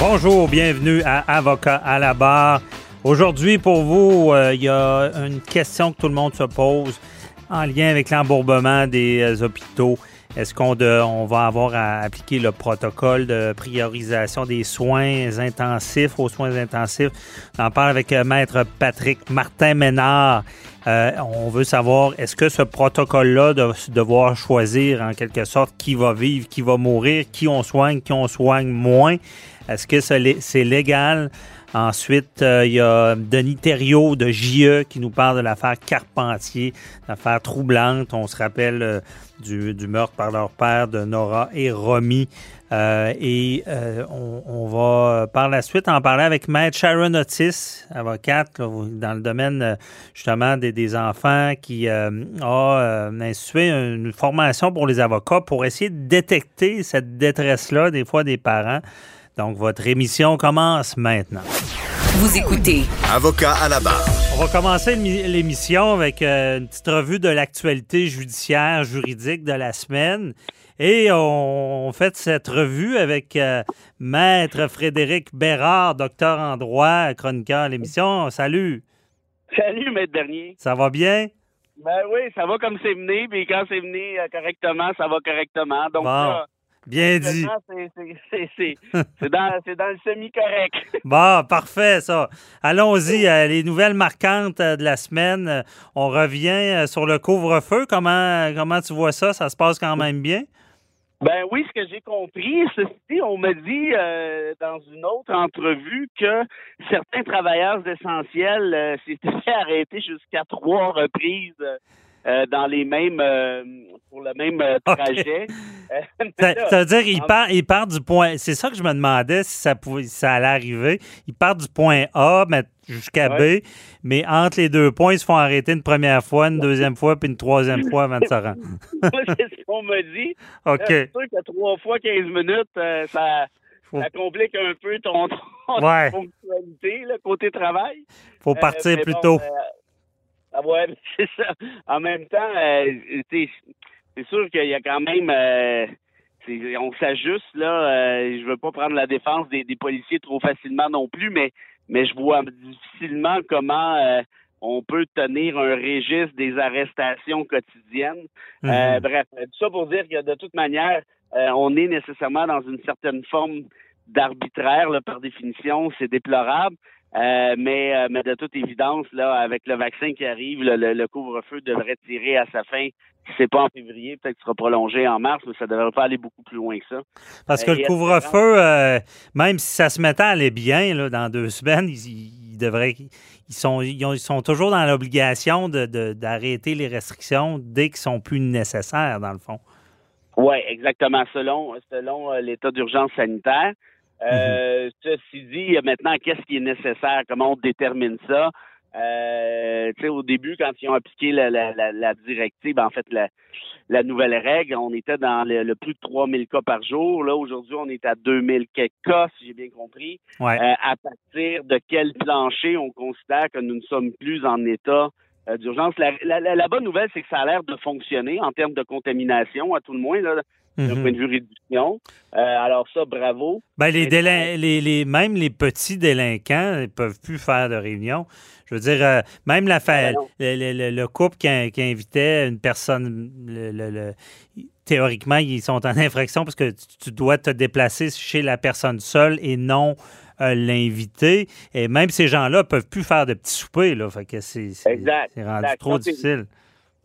Bonjour, bienvenue à Avocat à la barre. Aujourd'hui, pour vous, euh, il y a une question que tout le monde se pose en lien avec l'embourbement des euh, hôpitaux. Est-ce qu'on on va avoir à appliquer le protocole de priorisation des soins intensifs aux soins intensifs? On en parle avec euh, Maître Patrick Martin Ménard. on veut savoir, est-ce que ce protocole-là de devoir choisir en quelque sorte qui va vivre, qui va mourir, qui on soigne, qui on soigne moins, est-ce que c'est légal? Ensuite, euh, il y a Denis Thériault de JE qui nous parle de l'affaire Carpentier, l'affaire troublante. On se rappelle euh, du, meurtre par leur père de Nora et Romy. Euh, et on, va par la suite en parler avec Maître Sharon Otis, avocate dans le domaine justement des, des enfants, qui a institué une formation pour les avocats pour essayer de détecter cette détresse-là des fois des parents. Donc, votre émission commence maintenant. Vous écoutez. Avocat à la barre. On va commencer l'émission avec euh, une petite revue de l'actualité judiciaire, juridique de la semaine. Et on, fait cette revue avec euh, Maître Frédéric Bérard, docteur en droit, chroniqueur à l'émission. Salut. Salut, Maître Dernier. Ça va bien? Ben oui, ça va comme c'est venu, puis quand c'est venu euh, correctement, ça va correctement. Donc, Bien dit. C'est dans, le semi-correct. bon, parfait, ça. Allons-y. Euh, les nouvelles marquantes euh, de la semaine. Euh, on revient sur le couvre-feu. Comment, comment tu vois ça? Ça se passe quand même bien? Ben oui, ce que j'ai compris, ceci, on m'a dit dans une autre entrevue que certains travailleurs essentiels s'étaient fait arrêter jusqu'à trois reprises euh, dans les mêmes euh, pour le même euh, trajet. Ça, veut dire il part, il part du point. C'est ça que je me demandais si ça pouvait, ça allait arriver. Il part du point A, jusqu'à B, mais entre les deux points, ils se font arrêter une première fois, une deuxième fois, puis une troisième fois avant de se rendre. c'est ce qu'on m'a dit. OK. C'est sûr que trois fois 15 minutes, ça, complique un peu ton, fonctionnalité, le côté travail. faut partir plus tôt. Ah ouais, c'est ça. En même temps, euh, c'est sûr qu'il y a quand même euh, on s'ajuste là. Euh, je veux pas prendre la défense des, policiers trop facilement non plus, mais mais je vois difficilement comment euh, on peut tenir un registre des arrestations quotidiennes. Mm-hmm. bref, tout ça pour dire que de toute manière, on est nécessairement dans une certaine forme d'arbitraire par définition. C'est déplorable. Euh, mais, euh, mais de toute évidence, là, avec le vaccin qui arrive, le, couvre-feu devrait tirer à sa fin. Si c'est pas en février, peut-être qu'il sera prolongé en mars, mais ça devrait pas aller beaucoup plus loin que ça. Parce que euh, le couvre-feu, même si ça se mettait à aller bien là, dans deux semaines, ils, devraient, ils sont, ils, sont toujours dans l'obligation d'arrêter les restrictions dès qu'ils sont plus nécessaires, dans le fond. Oui, exactement. Selon, selon l'état d'urgence sanitaire. Euh, mhm. Ceci dit, maintenant, qu'est-ce qui est nécessaire? Comment on détermine ça? Euh, au début, quand ils ont appliqué la, la, la, directive, en fait, la, la, nouvelle règle, on était dans le, plus de 3000 cas par jour. Là, aujourd'hui, on est à 2000 cas, si j'ai bien compris. Ouais. Euh, à partir de quel plancher on considère que nous ne sommes plus en état euh, d'urgence? La, bonne nouvelle, c'est que ça a l'air de fonctionner en termes de contamination, à tout le moins. Là. D'un Mhm. point de vue réduction. Euh, alors ça, bravo. Ben, les délin- les, les- même les petits délinquants ne peuvent plus faire de réunion. Je veux dire, euh, même la fa- ben le, le- le- le couple qui, invitait une personne, le- théoriquement, ils sont en infraction parce que tu, dois te déplacer chez la personne seule et non euh, l'invité. Et même ces gens-là peuvent plus faire de petits soupers. Là, fait que c'est, rendu exact. trop difficile.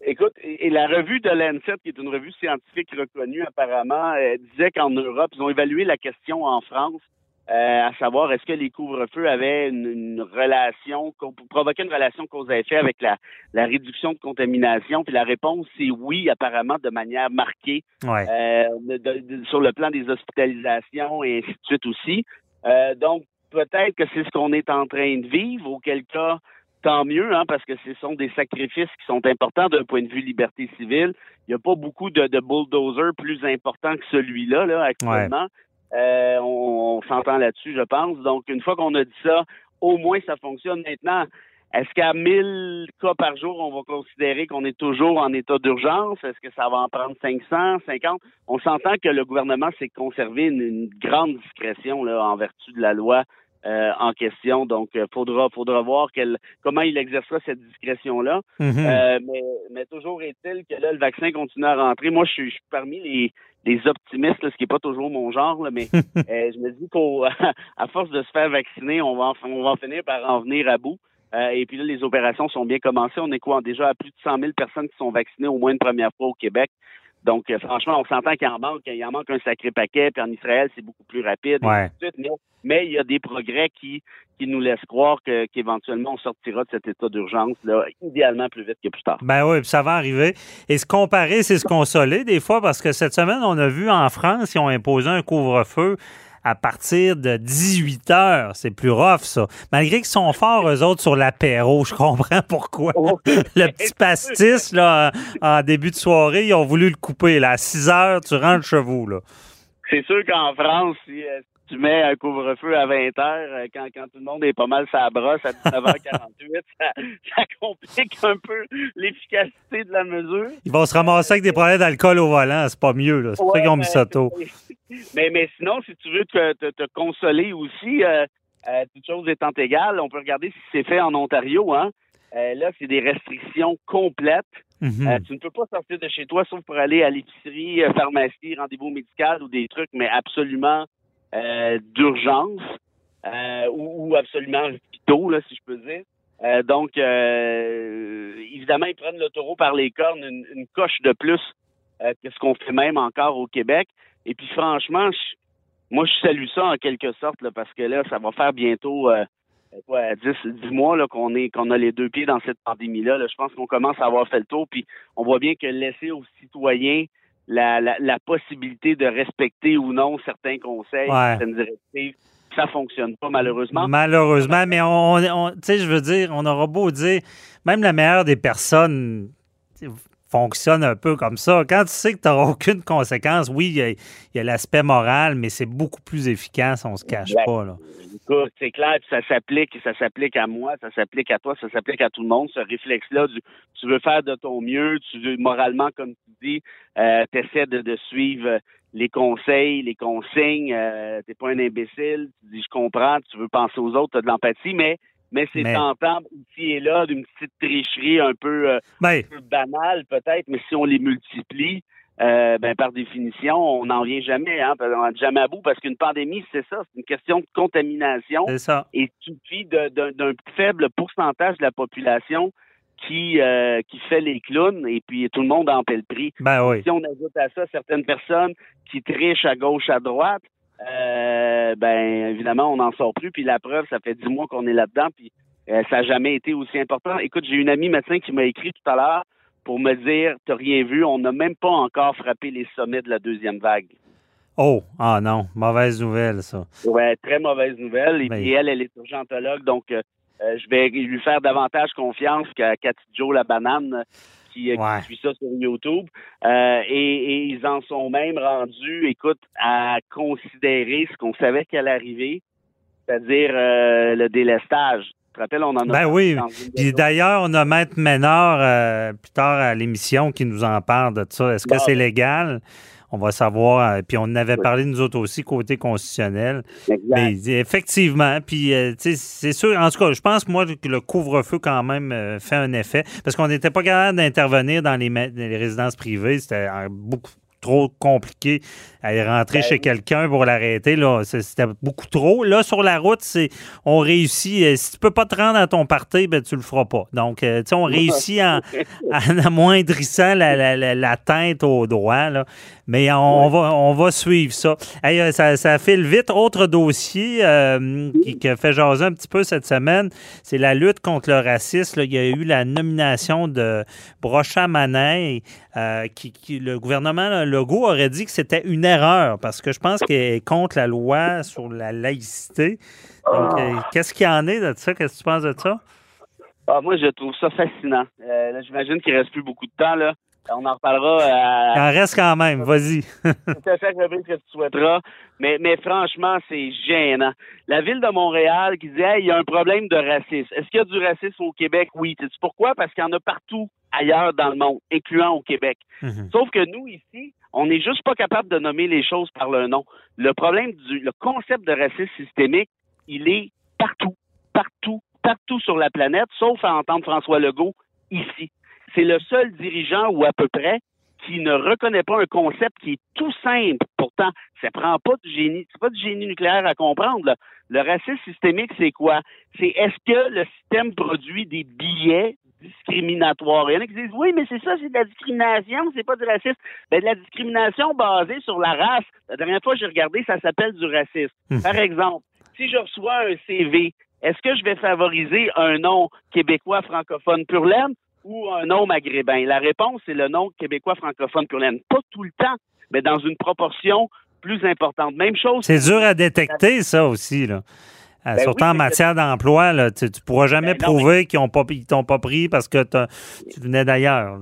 Écoute, et et la revue de Lancet, qui est une revue scientifique reconnue apparemment, euh, disait qu'en Europe, ils ont évalué la question en France, euh, à savoir est-ce que les couvre-feux avaient une, une relation, provoquaient une relation cause à effet avec la, la réduction de contamination? Puis la réponse, c'est oui, apparemment, de manière marquée. Ouais. Euh, de- de- de- sur le plan des hospitalisations et ainsi de suite aussi. Euh, donc, peut-être que c'est ce qu'on est en train de vivre, auquel cas, tant mieux, hein, parce que ce sont des sacrifices qui sont importants d'un point de vue liberté civile. Il n'y a pas beaucoup de, de bulldozers plus importants que celui-là, là, actuellement. Euh, on on s'entend là-dessus, je pense. Donc, une fois qu'on a dit ça, au moins ça fonctionne maintenant. Est-ce qu'à 1000 cas par jour, on va considérer qu'on est toujours en état d'urgence? Est-ce que ça va en prendre 500, 50? On s'entend que le gouvernement s'est conservé une, une grande discrétion là, en vertu de la loi euh, en question. Donc, il faudra, faudra voir quel, comment il exercera cette discrétion-là. Mhm. Euh, mais, mais toujours est-il que là, le vaccin continue à rentrer. Moi, je suis, je suis parmi les, les optimistes, là, ce qui n'est pas toujours mon genre, là, mais euh, je me dis qu'à à force de se faire vacciner, on va, en, on va en finir par en venir à bout. Euh, et puis là, les opérations sont bien commencées. On est quoi? Déjà à plus de 100 000 personnes qui sont vaccinées au moins une première fois au Québec. Donc, euh, franchement, on s'entend qu'il en manque, il en manque un sacré paquet. Puis en Israël, c'est beaucoup plus rapide. Ouais. Mais, mais il y a des progrès qui, qui nous laissent croire que- qu'éventuellement, on sortira de cet état d'urgence, là, idéalement plus vite que plus tard. Ben oui, puis ça va arriver. Et se comparer, c'est se consoler des fois, parce que cette semaine, on a vu en France, ils ont imposé un couvre-feu à partir de 18 heures. C'est plus rough, ça. Malgré qu'ils sont forts, eux autres, sur l'apéro, je comprends pourquoi. Le petit pastis, là, en début de soirée, ils ont voulu le couper. Là. À 6 heures, tu rentres chez vous, là. C'est sûr qu'en France, si euh, tu mets un couvre-feu à 20 heures, euh, quand, quand tout le monde est pas mal sa brosse à 19h48, ça, ça complique un peu l'efficacité de la mesure. Ils vont se ramasser avec des problèmes d'alcool au volant. C'est pas mieux, là. C'est pour ça qu'ils ont mis ça tôt. Mais, mais sinon, si tu veux te, te, te consoler aussi, euh, euh, toute chose étant égale, on peut regarder si c'est fait en Ontario. Hein. Euh, là, c'est des restrictions complètes. Mhm. Euh, tu ne peux pas sortir de chez toi sauf pour aller à l'épicerie, pharmacie, rendez-vous médical ou des trucs, mais absolument euh, d'urgence euh, ou, ou absolument vitaux, là, si je peux dire. Euh, donc, euh, évidemment, ils prennent le taureau par les cornes, une, une coche de plus euh, que ce qu'on fait même encore au Québec. Et puis, franchement, je- moi, je salue ça en quelque sorte, là, parce que là, ça va faire bientôt quoi, 10, 10 mois là, qu'on est qu'on a les deux pieds dans cette pandémie-là. là. Je pense qu'on commence à avoir fait le tour. Puis, on voit bien que laisser aux citoyens la, la, la possibilité de respecter ou non certains conseils, Ouais. certaines directives, ça fonctionne pas, malheureusement. Malheureusement, mais on, on- tu sais, je veux dire, on aura beau dire, même la meilleure des personnes fonctionne un peu comme ça. Quand tu sais que tu n'auras aucune conséquence, oui, il y a, l'aspect moral, mais c'est beaucoup plus efficace, on se cache Exact. pas. Là. Écoute, c'est clair, puis ça s'applique, ça s'applique à moi, ça s'applique à toi, ça s'applique à tout le monde. Ce réflexe-là, du, tu veux faire de ton mieux, tu veux moralement, comme tu dis, euh, t'essaies de, de suivre les conseils, les consignes. Euh, t'es pas un imbécile. Tu dis, je comprends, tu veux penser aux autres, t'as de l'empathie, mais mais c'est Mais- tentant ici et là d'une petite tricherie un peu, euh, Ben, un peu banale peut-être, mais si on les multiplie. euh, ben, par définition, on n'en vient jamais, hein, qu'on n'en jamais à bout, parce qu'une pandémie, c'est ça, c'est une question de contamination c'est ça. et suffit d'un d'un faible pourcentage de la population qui euh, qui fait les clowns et puis tout le monde en paie le prix. Ben oui. Si on ajoute à ça certaines personnes qui trichent à gauche, à droite, euh, ben évidemment on n'en sort plus. Puis la preuve, ça fait dix mois qu'on est là-dedans, puis euh, ça n'a jamais été aussi important. Écoute, j'ai une amie médecin qui m'a écrit tout à l'heure pour me dire, t'as rien vu, on n'a même pas encore frappé les sommets de la deuxième vague. Oh, ah non, mauvaise nouvelle, ça. Ouais, très mauvaise nouvelle. Et Mais- puis elle, elle est urgentologue, donc euh, euh, je vais lui faire davantage confiance qu'à Cathy Joe la banane euh, qui, euh, qui Ouais. suit ça sur YouTube. Euh, et, et ils en sont même rendus, écoute, à considérer ce qu'on savait qu'elle arriver, c'est-à-dire euh, le délestage. Tu te rappelles, on en a Ben oui. Puis d'ailleurs, on a Maître Ménard euh, plus tard à l'émission qui nous en parle de ça. Est-ce que c'est légal? On va savoir. euh, Puis on en avait parlé nous autres aussi côté constitutionnel. Mais effectivement, puis euh, c'est sûr, en tout cas, je pense moi que le couvre-feu quand même euh, fait un effet parce qu'on n'était pas capable d'intervenir dans les, résidences privées, c'était beaucoup trop compliqué aller rentrer chez quelqu'un pour l'arrêter là, c'était beaucoup trop. Là sur la route, c'est on réussit si tu peux pas te rendre à ton party, ben tu le feras pas. Donc tu sais, on réussit en, en amoindrissant la, la, la, la teinte au droit là. Mais on, va, on va suivre ça. Hey, euh, ça. Ça file vite. Autre dossier euh, qui, qui a fait jaser un petit peu cette semaine, c'est la lutte contre le racisme. là. Il y a eu la nomination de Brocha Manet. euh, qui, qui- le gouvernement là, Legault aurait dit que c'était une erreur parce que je pense qu'elle est contre la loi sur la laïcité. Donc, euh, qu'est-ce qu'il y en est de ça? Qu'est-ce que tu penses de ça? Ah, moi, je trouve ça fascinant. Euh, J'imagine qu'il reste plus beaucoup de temps. Là. On en reparlera euh, Il en reste quand même. Vas-y. tout à fait que tu souhaiteras. Mais, mais franchement, c'est gênant. La ville de Montréal qui Hey, il y a un problème de racisme. Est-ce qu'il y a du racisme au Québec? Oui. Sais-tu pourquoi? Parce qu'il y en a partout ailleurs dans le monde, incluant au Québec. Mhm. Sauf que nous, ici, on n'est juste pas capable de nommer les choses par leur nom. Le problème du le concept de racisme systémique, il est partout, partout, partout sur la planète, sauf à entendre François Legault ici. C'est le seul dirigeant ou à peu près qui ne reconnaît pas un concept qui est tout simple. Pourtant, ça prend pas de génie, c'est pas du génie nucléaire à comprendre. là. Le racisme systémique, c'est quoi? C'est est-ce que le système produit des billets discriminatoires? Il y en a qui disent oui, mais c'est ça, c'est de la discrimination, c'est pas du racisme. Ben, de la discrimination basée sur la race. La dernière fois que j'ai regardé, ça s'appelle du racisme. Mhm. Par exemple, si je reçois un CV, est-ce que je vais favoriser un nom québécois francophone pur laine? Ou un nom maghrébin? La réponse, c'est le nom québécois francophone pur laine. Pas tout le temps, mais dans une proportion plus importante. Même chose. C'est dur à détecter, ça aussi. Là. Euh, Ben Surtout oui, en matière d'emploi, là, tu ne pourras jamais Ben non, prouver qu'ils ne t'ont pas pris parce que tu venais d'ailleurs.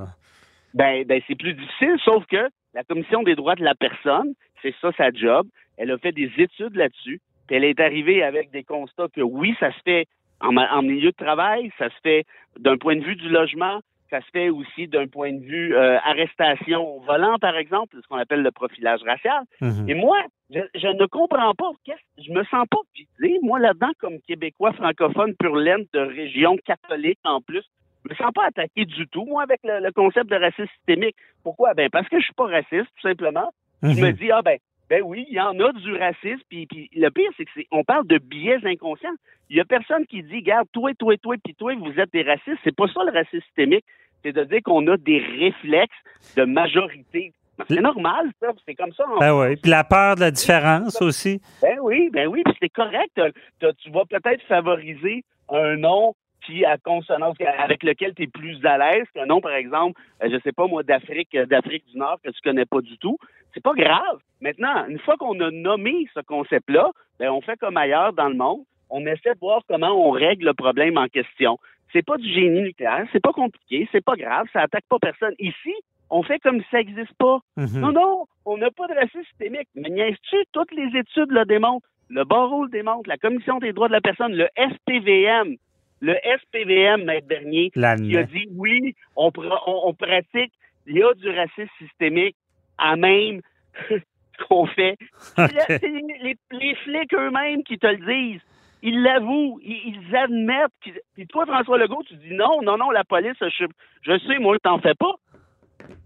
Ben, ben c'est plus difficile, sauf que la Commission des droits de la personne, c'est ça sa job. Elle a fait des études là-dessus. Puis elle est arrivée avec des constats que oui, ça se fait en, milieu de travail, ça se fait d'un point de vue du logement, ça se fait aussi d'un point de vue euh, arrestation au volant, par exemple, ce qu'on appelle le profilage racial. Mhm. Et moi, je, je ne comprends pas. Je me sens pas visé, moi, là-dedans, comme Québécois francophone pur laine de région catholique en plus. Je me sens pas attaqué du tout, moi, avec le, le concept de racisme systémique. Pourquoi? Ben, parce que je suis pas raciste, tout simplement. Je me Mhm. dis, ah ben, ben oui, il y en a du racisme. Puis, puis le pire, c'est que c'est, on parle de biais inconscients. Il y a personne qui dit, regarde, toi, toi, toi, puis toi, vous êtes des racistes. C'est pas ça le racisme systémique. C'est de dire qu'on a des réflexes de majorité. Ben, C'est normal, ça. C'est comme ça. en Ben oui. Puis la peur de la différence aussi. ben oui, ben oui, puis c'est correct. Tu vas peut-être favoriser un nom qui a consonance avec lequel tu es plus à l'aise qu'un nom, par exemple, euh, je sais pas moi, d'Afrique, euh, d'Afrique du Nord que tu connais pas du tout. C'est pas grave. Maintenant, une fois qu'on a nommé ce concept-là, ben on fait comme ailleurs dans le monde. On essaie de voir comment on règle le problème en question. C'est pas du génie nucléaire, c'est pas compliqué, c'est pas grave, ça attaque pas personne. Ici, on fait comme si ça n'existe pas. Mhm. Non, non, on n'a pas de racisme systémique. Mais niaises-tu, toutes les études le démontrent. Le barreau le démontre, la Commission des droits de la personne, le SPVM, le SPVM, Maître Bernier, qui a L'admet. dit oui, on, on pratique, il y a du racisme systémique à même ce qu'on fait. Les, flics eux-mêmes qui te le disent. Ils l'avouent, ils, ils admettent. Puis toi, François Legault, tu dis non, non, non, la police, je, je sais, moi, t'en fais pas.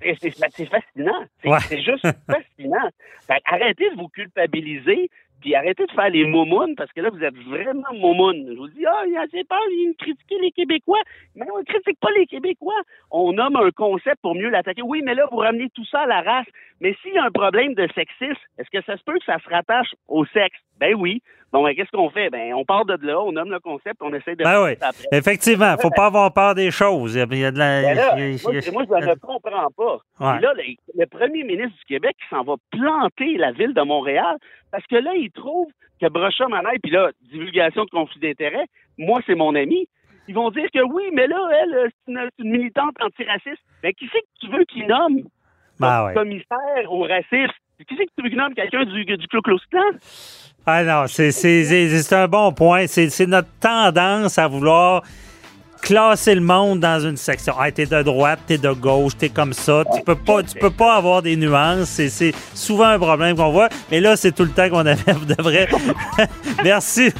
C'est fascinant. C'est Ouais. juste fascinant. Fait que arrêtez de vous culpabiliser, puis arrêtez de faire les momounes, parce que là, vous êtes vraiment momounes. Je vous dis, ah, il a assez peur, il critiquer les Québécois. Mais on ne critique pas les Québécois. On nomme un concept pour mieux l'attaquer. Oui, mais là, vous ramenez tout ça à la race. Mais s'il y a un problème de sexisme, est-ce que ça se peut que ça se rattache au sexe? Ben oui. Bon, ben, qu'est-ce qu'on fait? Ben, on part de là, on nomme le concept, on essaie de Ben oui. après. Effectivement, il ne faut pas avoir peur des choses. Il y a, y de la. Ben là, y moi, y je ne comprends pas. Ouais. Et là, le, le premier ministre du Québec qui s'en va planter la ville de Montréal parce que là, il trouve que Brocha Manaille, puis là, divulgation de conflit d'intérêts, moi, c'est mon ami. Ils vont dire que oui, mais là, elle, c'est une, c'est une militante antiraciste. Mais qui c'est que tu veux qu'il nomme Ben ouais. commissaire au racisme? Qui c'est que tu veux qu'il nomme quelqu'un du, du Klux Klan? Ah non, c'est un bon point. C'est notre tendance à vouloir classer le monde dans une section. Ah, t'es de droite, t'es de gauche, t'es comme ça. Tu peux pas, tu peux pas avoir des nuances. C'est- souvent un problème qu'on voit. Mais là, c'est tout le temps qu'on avait de vrai. Merci,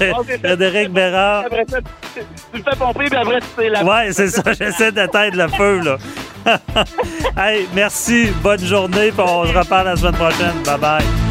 Frédéric Bérard. Après ça, tu, tu le fais pomper, puis après, tu sais la. Ouais, c'est ça. J'essaie d'éteindre le feu, là. hey, merci. Bonne journée. Puis on se reparle la semaine prochaine. Bye bye.